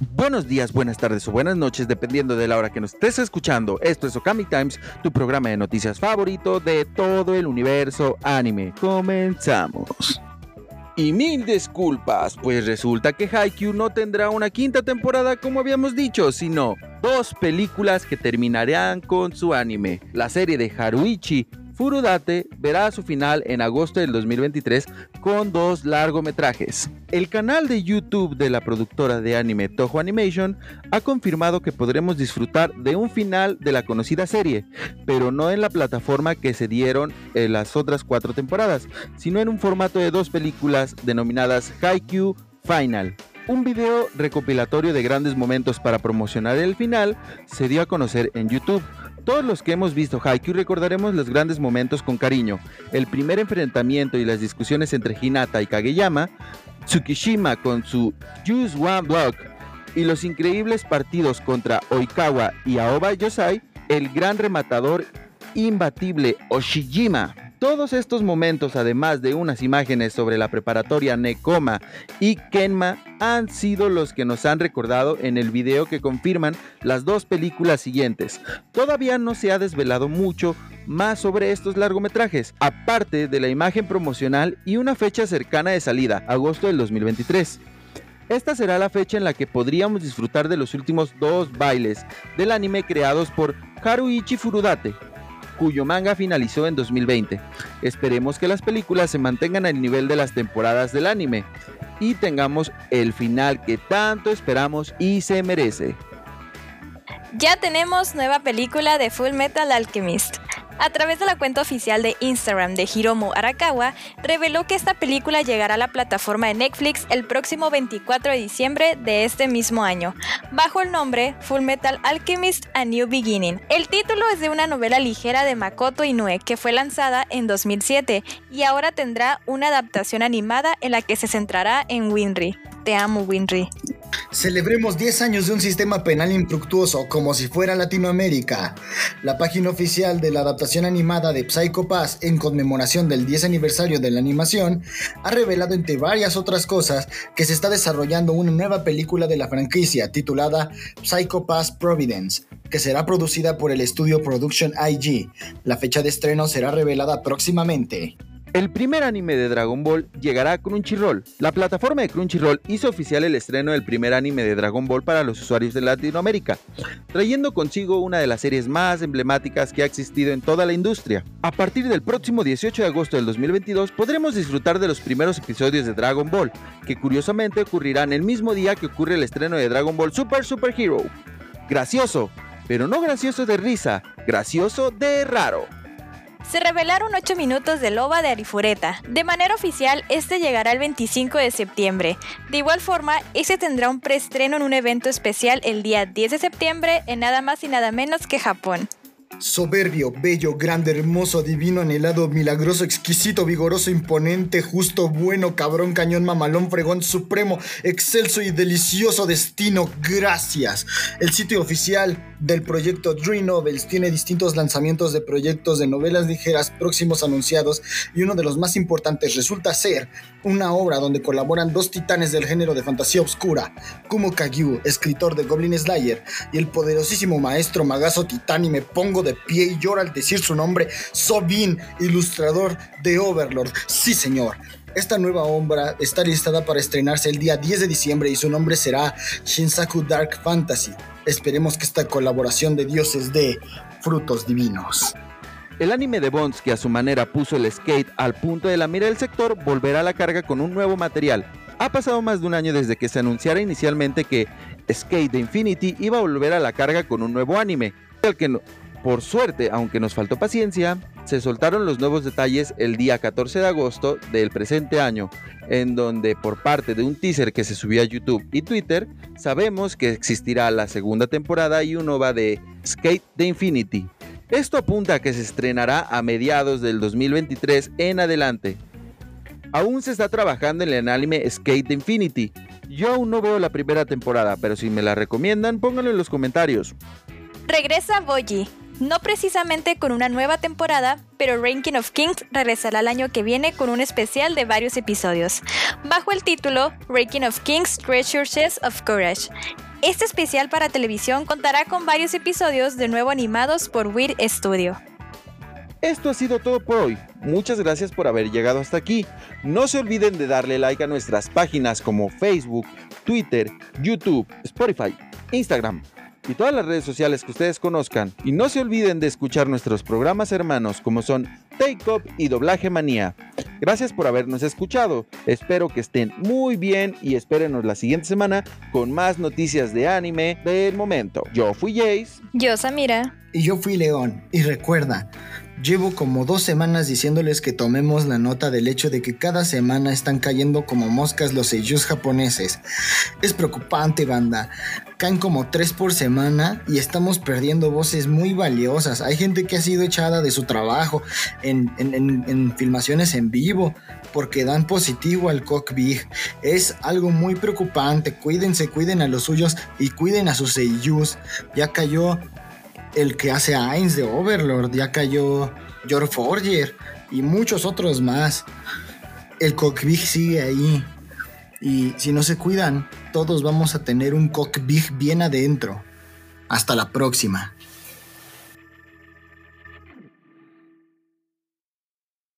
Buenos días, buenas tardes o buenas noches, dependiendo de la hora que nos estés escuchando. Esto es Okami Times, tu programa de noticias favorito de todo el universo anime. Comenzamos. Y mil disculpas, pues resulta que Haikyuu no tendrá una quinta temporada como habíamos dicho, sino dos películas que terminarán con su anime. La serie de Haruichi Furudate verá su final en agosto del 2023 con dos largometrajes. El canal de YouTube de la productora de anime Toho Animation ha confirmado que podremos disfrutar de un final de la conocida serie, pero no en la plataforma que se dieron en las otras cuatro temporadas, sino en un formato de dos películas denominadas Haikyuu Final. Un video recopilatorio de grandes momentos para promocionar el final se dio a conocer en YouTube. Todos los que hemos visto Haikyuu recordaremos los grandes momentos con cariño, el primer enfrentamiento y las discusiones entre Hinata y Kageyama, Tsukishima con su Use One Block y los increíbles partidos contra Oikawa y Aoba Yosai, el gran rematador imbatible Oshijima. Todos estos momentos, además de unas imágenes sobre la preparatoria Nekoma y Kenma, han sido los que nos han recordado en el video que confirman las dos películas siguientes. Todavía no se ha desvelado mucho más sobre estos largometrajes, aparte de la imagen promocional y una fecha cercana de salida, agosto del 2023. Esta será la fecha en la que podríamos disfrutar de los últimos dos bailes del anime creados por Haruichi Furudate, cuyo manga finalizó en 2020. Esperemos que las películas se mantengan al nivel de las temporadas del anime y tengamos el final que tanto esperamos y se merece. Ya tenemos nueva película de Full Metal Alchemist. A través de la cuenta oficial de Instagram de Hiromu Arakawa, reveló que esta película llegará a la plataforma de Netflix el próximo 24 de diciembre de este mismo año, bajo el nombre Full Metal Alchemist A New Beginning. El título es de una novela ligera de Makoto Inoue que fue lanzada en 2007 y ahora tendrá una adaptación animada en la que se centrará en Winry. Te amo, Winry. Celebremos 10 años de un sistema penal infructuoso como si fuera Latinoamérica. La página oficial de la adaptación animada de Psycho Pass en conmemoración del 10 aniversario de la animación ha revelado entre varias otras cosas que se está desarrollando una nueva película de la franquicia titulada Psycho Pass Providence, que será producida por el estudio Production IG. La fecha de estreno será revelada próximamente. El primer anime de Dragon Ball llegará a Crunchyroll. La plataforma de Crunchyroll hizo oficial el estreno del primer anime de Dragon Ball para los usuarios de Latinoamérica, trayendo consigo una de las series más emblemáticas que ha existido en toda la industria. A partir del próximo 18 de agosto del 2022 podremos disfrutar de los primeros episodios de Dragon Ball, que curiosamente ocurrirán el mismo día que ocurre el estreno de Dragon Ball Super Super Hero. Gracioso, pero no gracioso de risa, gracioso de raro se revelaron 8 minutos de Loba de Arifureta. De manera oficial, este llegará el 25 de septiembre. De igual forma, este tendrá un preestreno en un evento especial el día 10 de septiembre en nada más y nada menos que Japón. Soberbio, bello, grande, hermoso, divino, anhelado, milagroso, exquisito, vigoroso, imponente, justo, bueno, cabrón, cañón, mamalón, fregón, supremo, excelso y delicioso destino. Gracias. El sitio oficial del proyecto Dream Novels tiene distintos lanzamientos de proyectos de novelas ligeras próximos anunciados y uno de los más importantes resulta ser una obra donde colaboran dos titanes del género de fantasía oscura, Kumo Kagyu, escritor de Goblin Slayer, y el poderosísimo maestro Magazo Titán y me pongo de pie y lloro al decir su nombre, Sobin, ilustrador de Overlord. Sí, señor. Esta nueva obra está listada para estrenarse el día 10 de diciembre y su nombre será Shinsaku Dark Fantasy. Esperemos que esta colaboración de dioses dé frutos divinos. El anime de Bonds, que a su manera puso el skate al punto de la mira del sector, volverá a la carga con un nuevo material. Ha pasado más de un año desde que se anunciara inicialmente que Skate de Infinity iba a volver a la carga con un nuevo anime, el que por suerte, aunque nos faltó paciencia, se soltaron los nuevos detalles el día 14 de agosto del presente año, en donde por parte de un teaser que se subió a YouTube y Twitter, sabemos que existirá la segunda temporada y un OVA de Skate the Infinity. Esto apunta a que se estrenará a mediados del 2023 en adelante. Aún se está trabajando en el anime Skate the Infinity. Yo aún no veo la primera temporada, pero si me la recomiendan, pónganlo en los comentarios. Regresa Boji, No precisamente con una nueva temporada, pero Ranking of Kings regresará el año que viene con un especial de varios episodios, bajo el título Ranking of Kings Treasures of Courage. Este especial para televisión contará con varios episodios de nuevo animados por Weird Studio. Esto ha sido todo por hoy. Muchas gracias por haber llegado hasta aquí. No se olviden de darle like a nuestras páginas como Facebook, Twitter, YouTube, Spotify, Instagram y todas las redes sociales que ustedes conozcan. Y no se olviden de escuchar nuestros programas hermanos como son Take Up y Doblaje Manía. Gracias por habernos escuchado. Espero que estén muy bien y espérenos la siguiente semana con más noticias de anime del momento. Yo fui Jace. Yo Samira. Y yo fui León. Y recuerda, Llevo como dos semanas diciéndoles que tomemos la nota del hecho de que cada semana están cayendo como moscas los seiyus japoneses. Es preocupante, banda. Caen como tres por semana y estamos perdiendo voces muy valiosas. Hay gente que ha sido echada de su trabajo en, en filmaciones en vivo porque dan positivo al Big. Es algo muy preocupante. Cuídense, cuiden a los suyos y cuiden a sus seiyus. Ya cayó el que hace Ainz de Overlord, ya cayó George Forger y muchos otros más. El Cockbig sigue ahí. Y si no se cuidan, todos vamos a tener un Cockbig bien adentro. Hasta la próxima.